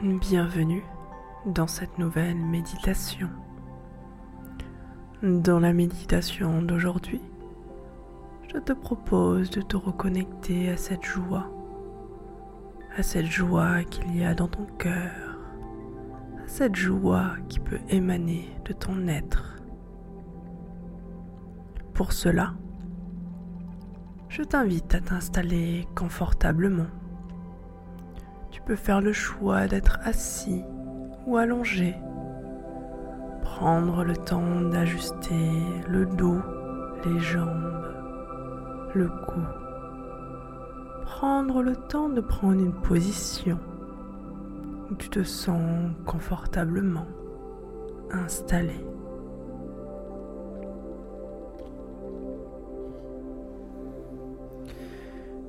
Bienvenue dans cette nouvelle méditation. Dans la méditation d'aujourd'hui, je te propose de te reconnecter à cette joie, à cette joie qu'il y a dans ton cœur, à cette joie qui peut émaner de ton être. Pour cela, je t'invite à t'installer confortablement peux faire le choix d'être assis ou allongé. Prendre le temps d'ajuster le dos, les jambes, le cou. Prendre le temps de prendre une position où tu te sens confortablement installé.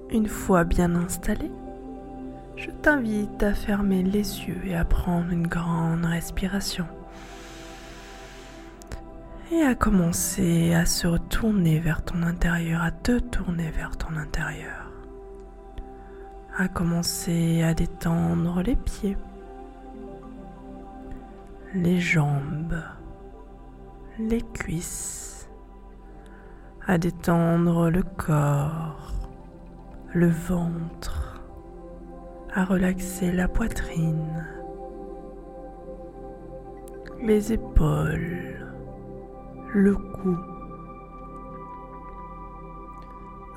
Une fois bien installé, je t'invite à fermer les yeux et à prendre une grande respiration. Et à commencer à se retourner vers ton intérieur, à te tourner vers ton intérieur. À commencer à détendre les pieds, les jambes, les cuisses, à détendre le corps, le ventre à relaxer la poitrine, les épaules, le cou,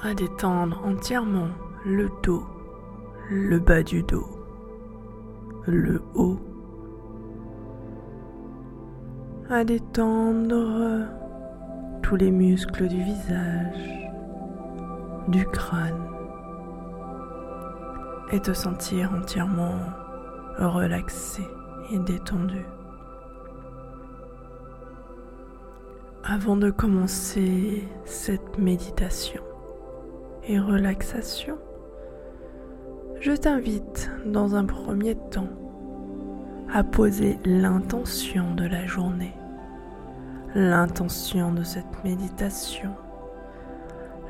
à détendre entièrement le dos, le bas du dos, le haut, à détendre tous les muscles du visage, du crâne et te sentir entièrement relaxé et détendu. Avant de commencer cette méditation et relaxation, je t'invite dans un premier temps à poser l'intention de la journée, l'intention de cette méditation,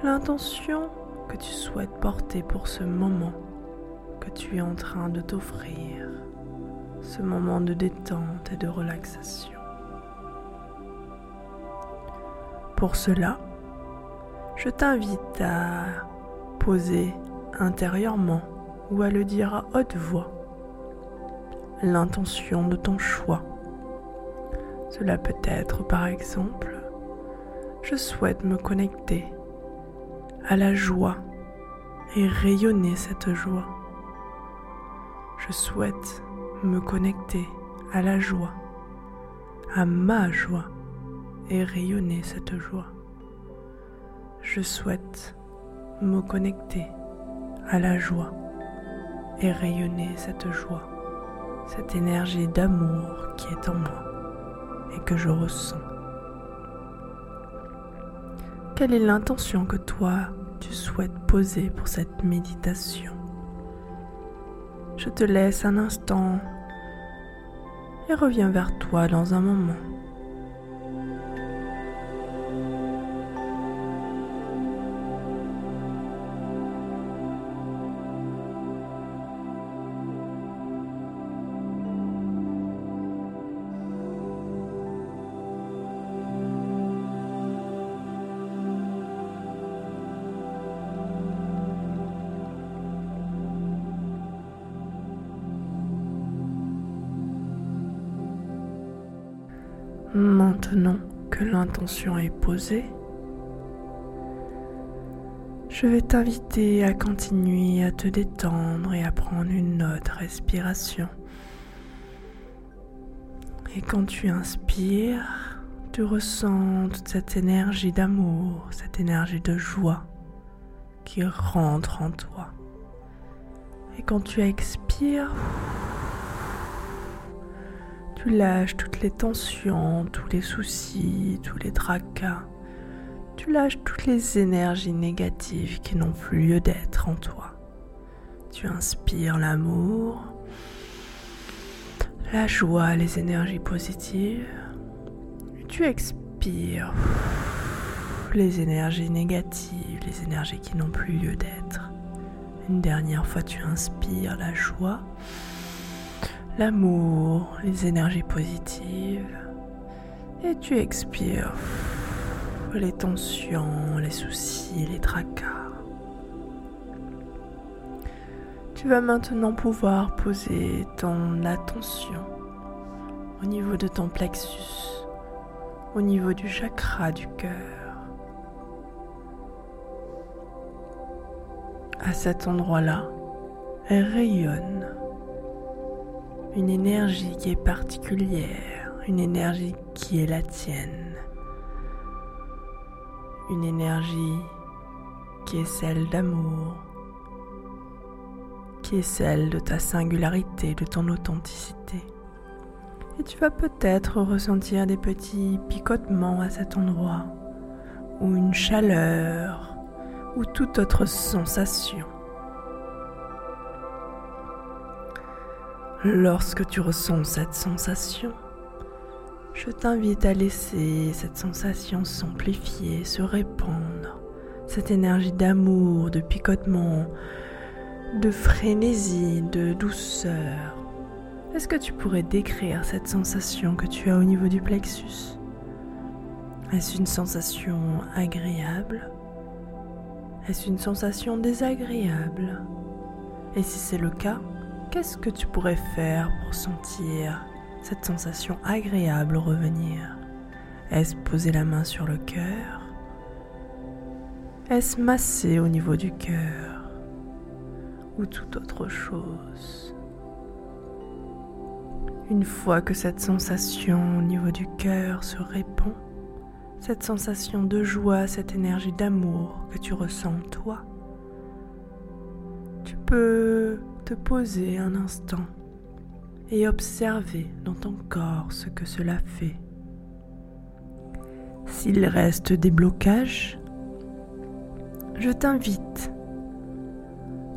l'intention que tu souhaites porter pour ce moment que tu es en train de t'offrir, ce moment de détente et de relaxation. Pour cela, je t'invite à poser intérieurement ou à le dire à haute voix l'intention de ton choix. Cela peut être par exemple, je souhaite me connecter à la joie et rayonner cette joie. Je souhaite me connecter à la joie, à ma joie et rayonner cette joie. Je souhaite me connecter à la joie et rayonner cette joie, cette énergie d'amour qui est en moi et que je ressens. Quelle est l'intention que toi tu souhaites poser pour cette méditation? Je te laisse un instant et reviens vers toi dans un moment. Maintenant que l'intention est posée, je vais t'inviter à continuer à te détendre et à prendre une autre respiration. Et quand tu inspires, tu ressens toute cette énergie d'amour, cette énergie de joie qui rentre en toi. Et quand tu expires, tu lâches toutes les tensions, tous les soucis, tous les tracas. Tu lâches toutes les énergies négatives qui n'ont plus lieu d'être en toi. Tu inspires l'amour, la joie, les énergies positives. Tu expires les énergies négatives, les énergies qui n'ont plus lieu d'être. Une dernière fois, tu inspires la joie, l'amour, les énergies positives. Et tu expires les tensions, les soucis, les tracas. Tu vas maintenant pouvoir poser ton attention au niveau de ton plexus, au niveau du chakra du cœur. À cet endroit-là, elle rayonne une énergie qui est particulière, une énergie qui est la tienne, une énergie qui est celle d'amour, qui est celle de ta singularité, de ton authenticité. Et tu vas peut-être ressentir des petits picotements à cet endroit, ou une chaleur, ou toute autre sensation. Lorsque tu ressens cette sensation, je t'invite à laisser cette sensation s'amplifier, se répandre, cette énergie d'amour, de picotement, de frénésie, de douceur. Est-ce que tu pourrais décrire cette sensation que tu as au niveau du plexus? Est-ce une sensation agréable? Est-ce une sensation désagréable? Et si c'est le cas, qu'est-ce que tu pourrais faire pour sentir cette sensation agréable revenir? Est-ce poser la main sur le cœur? Est-ce masser au niveau du cœur ou toute autre chose? Une fois que cette sensation au niveau du cœur se répand, cette sensation de joie, cette énergie d'amour que tu ressens toi, tu peux te poser un instant et observer dans ton corps ce que cela fait. S'il reste des blocages, je t'invite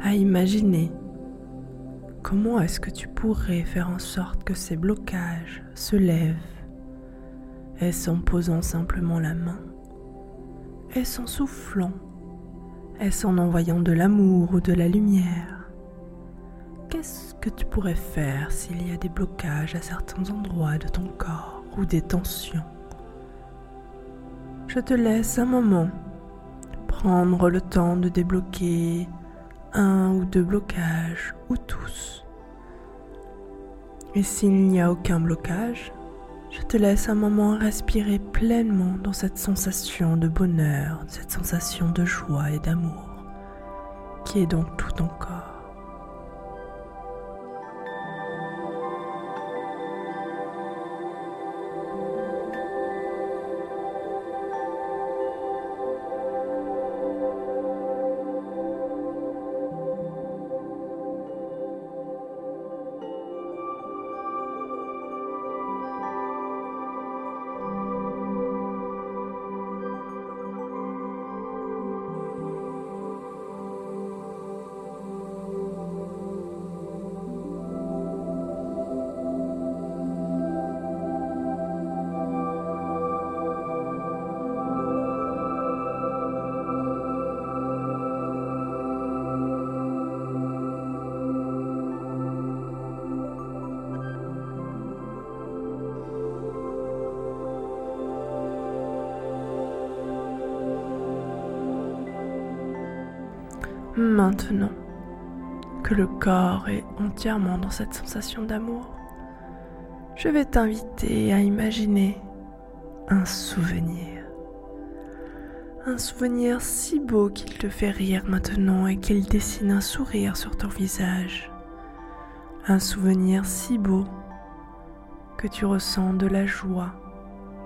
à imaginer comment est-ce que tu pourrais faire en sorte que ces blocages se lèvent. Est-ce en posant simplement la main Est-ce en soufflant Est-ce en envoyant de l'amour ou de la lumière Qu'est-ce que tu pourrais faire s'il y a des blocages à certains endroits de ton corps ou des tensions? Je te laisse un moment prendre le temps de débloquer un ou deux blocages ou tous. Et s'il n'y a aucun blocage, je te laisse un moment respirer pleinement dans cette sensation de bonheur, cette sensation de joie et d'amour qui est dans tout ton corps. Maintenant que le corps est entièrement dans cette sensation d'amour, je vais t'inviter à imaginer un souvenir. Un souvenir si beau qu'il te fait rire maintenant et qu'il dessine un sourire sur ton visage. Un souvenir si beau que tu ressens de la joie,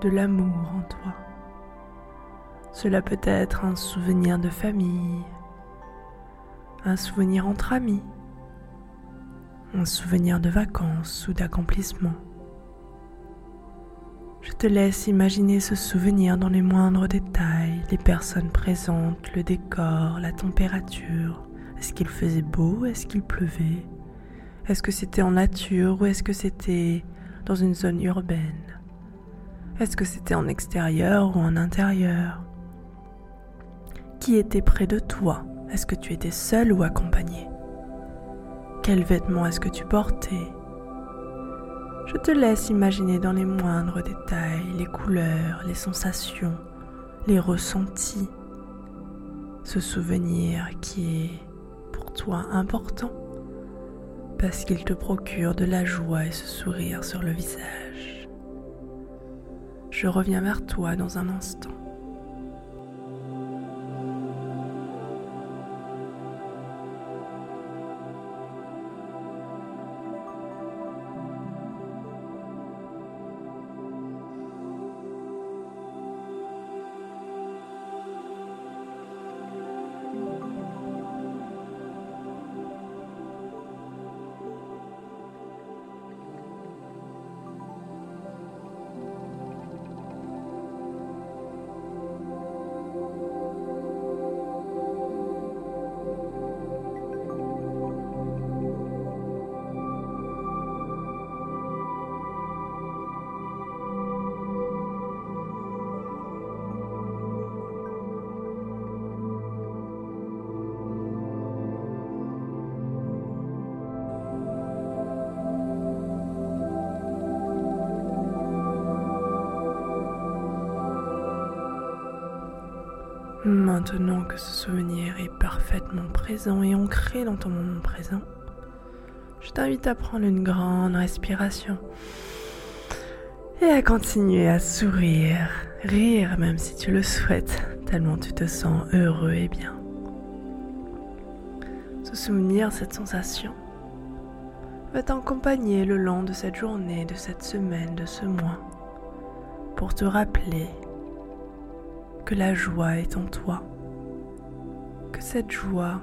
de l'amour en toi. Cela peut être un souvenir de famille, un souvenir entre amis, un souvenir de vacances ou d'accomplissement. Je te laisse imaginer ce souvenir dans les moindres détails, les personnes présentes, le décor, la température. Est-ce qu'il faisait beau? Est-ce qu'il pleuvait? Est-ce que c'était en nature ou est-ce que c'était dans une zone urbaine? Est-ce que c'était en extérieur ou en intérieur? Qui était près de toi? Est-ce que tu étais seul ou accompagné? Quels vêtements est-ce que tu portais? Je te laisse imaginer dans les moindres détails les couleurs, les sensations, les ressentis. Ce souvenir qui est pour toi important parce qu'il te procure de la joie et ce sourire sur le visage. Je reviens vers toi dans un instant. Maintenant que ce souvenir est parfaitement présent et ancré dans ton moment présent, je t'invite à prendre une grande respiration et à continuer à sourire, rire même si tu le souhaites, tellement tu te sens heureux et bien. Ce souvenir, cette sensation, va t'accompagner le long de cette journée, de cette semaine, de ce mois, pour te rappeler que la joie est en toi, que cette joie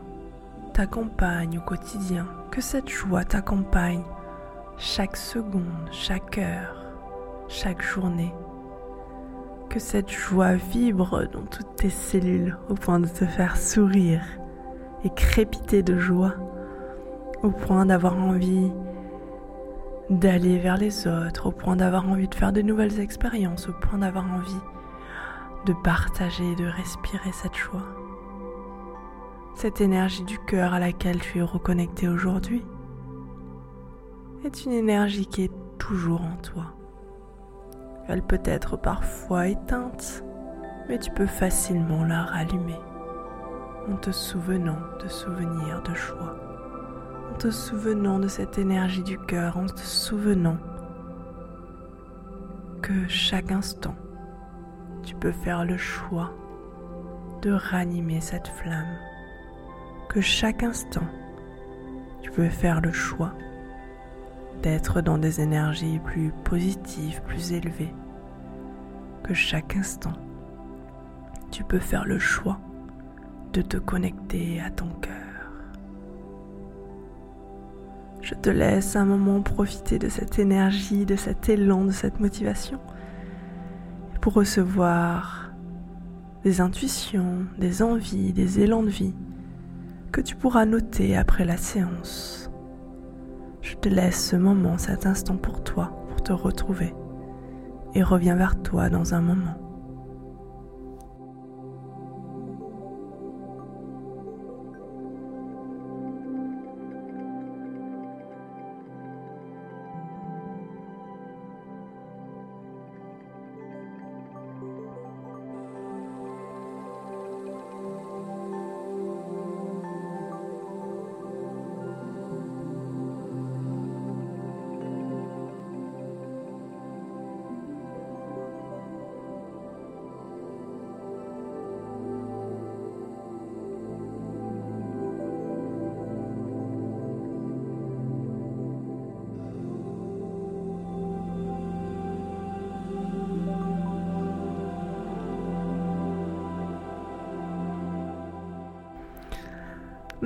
t'accompagne au quotidien, que cette joie t'accompagne chaque seconde, chaque heure, chaque journée, que cette joie vibre dans toutes tes cellules au point de te faire sourire et crépiter de joie, au point d'avoir envie d'aller vers les autres, au point d'avoir envie de faire de nouvelles expériences, au point d'avoir envie de partager de respirer cette joie. Cette énergie du cœur à laquelle tu es reconnecté aujourd'hui est une énergie qui est toujours en toi. Elle peut être parfois éteinte, mais tu peux facilement la rallumer en te souvenant de souvenirs de joie, en te souvenant de cette énergie du cœur, en te souvenant que chaque instant tu peux faire le choix de ranimer cette flamme, que chaque instant, tu peux faire le choix d'être dans des énergies plus positives, plus élevées, que chaque instant, tu peux faire le choix de te connecter à ton cœur. Je te laisse un moment profiter de cette énergie, de cet élan, de cette motivation pour recevoir des intuitions, des envies, des élans de vie que tu pourras noter après la séance. Je te laisse ce moment, cet instant pour toi, pour te retrouver, et reviens vers toi dans un moment.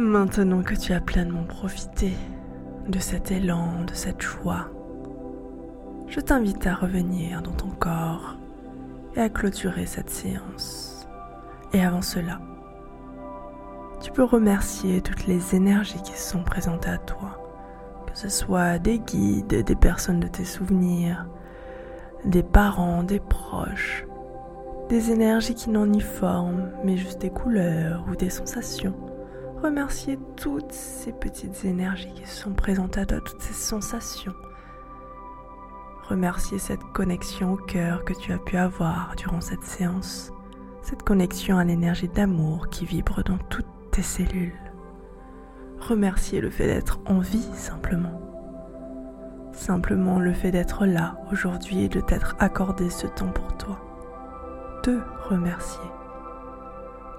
Maintenant que tu as pleinement profité de cet élan, de cette joie, je t'invite à revenir dans ton corps et à clôturer cette séance. Et avant cela, tu peux remercier toutes les énergies qui sont présentes à toi, que ce soit des guides, des personnes de tes souvenirs, des parents, des proches, des énergies qui n'ont ni forme, mais juste des couleurs ou des sensations. Remercier toutes ces petites énergies qui sont présentes à toi, toutes ces sensations remercier cette connexion au cœur que tu as pu avoir durant cette séance, cette connexion à l'énergie d'amour qui vibre dans toutes tes cellules. Remercier le fait d'être en vie simplement. Simplement le fait d'être là aujourd'hui et de t'être accordé ce temps pour toi. Te remercier.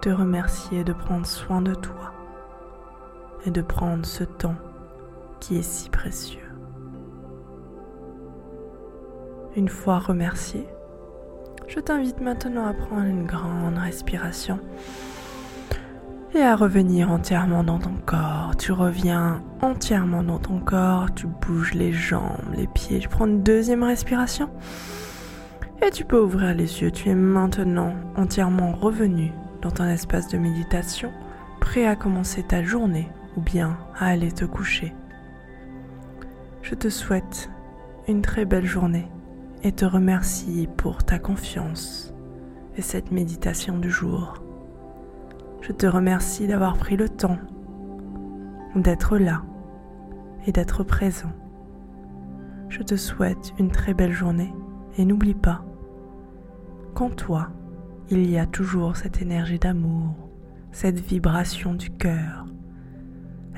Te remercier de prendre soin de toi et de prendre ce temps qui est si précieux. Une fois remercié, je t'invite maintenant à prendre une grande respiration et à revenir entièrement dans ton corps. Tu reviens entièrement dans ton corps, tu bouges les jambes, les pieds, tu prends une deuxième respiration et tu peux ouvrir les yeux. Tu es maintenant entièrement revenu dans ton espace de méditation, prêt à commencer ta journée ou bien à aller te coucher. Je te souhaite une très belle journée et te remercie pour ta confiance et cette méditation du jour. Je te remercie d'avoir pris le temps d'être là et d'être présent. Je te souhaite une très belle journée et n'oublie pas qu'en toi, il y a toujours cette énergie d'amour, cette vibration du cœur.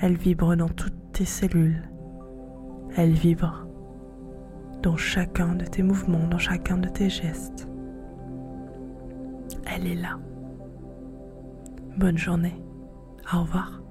Elle vibre dans toutes tes cellules. Elle vibre dans chacun de tes mouvements, dans chacun de tes gestes. Elle est là. Bonne journée. Au revoir.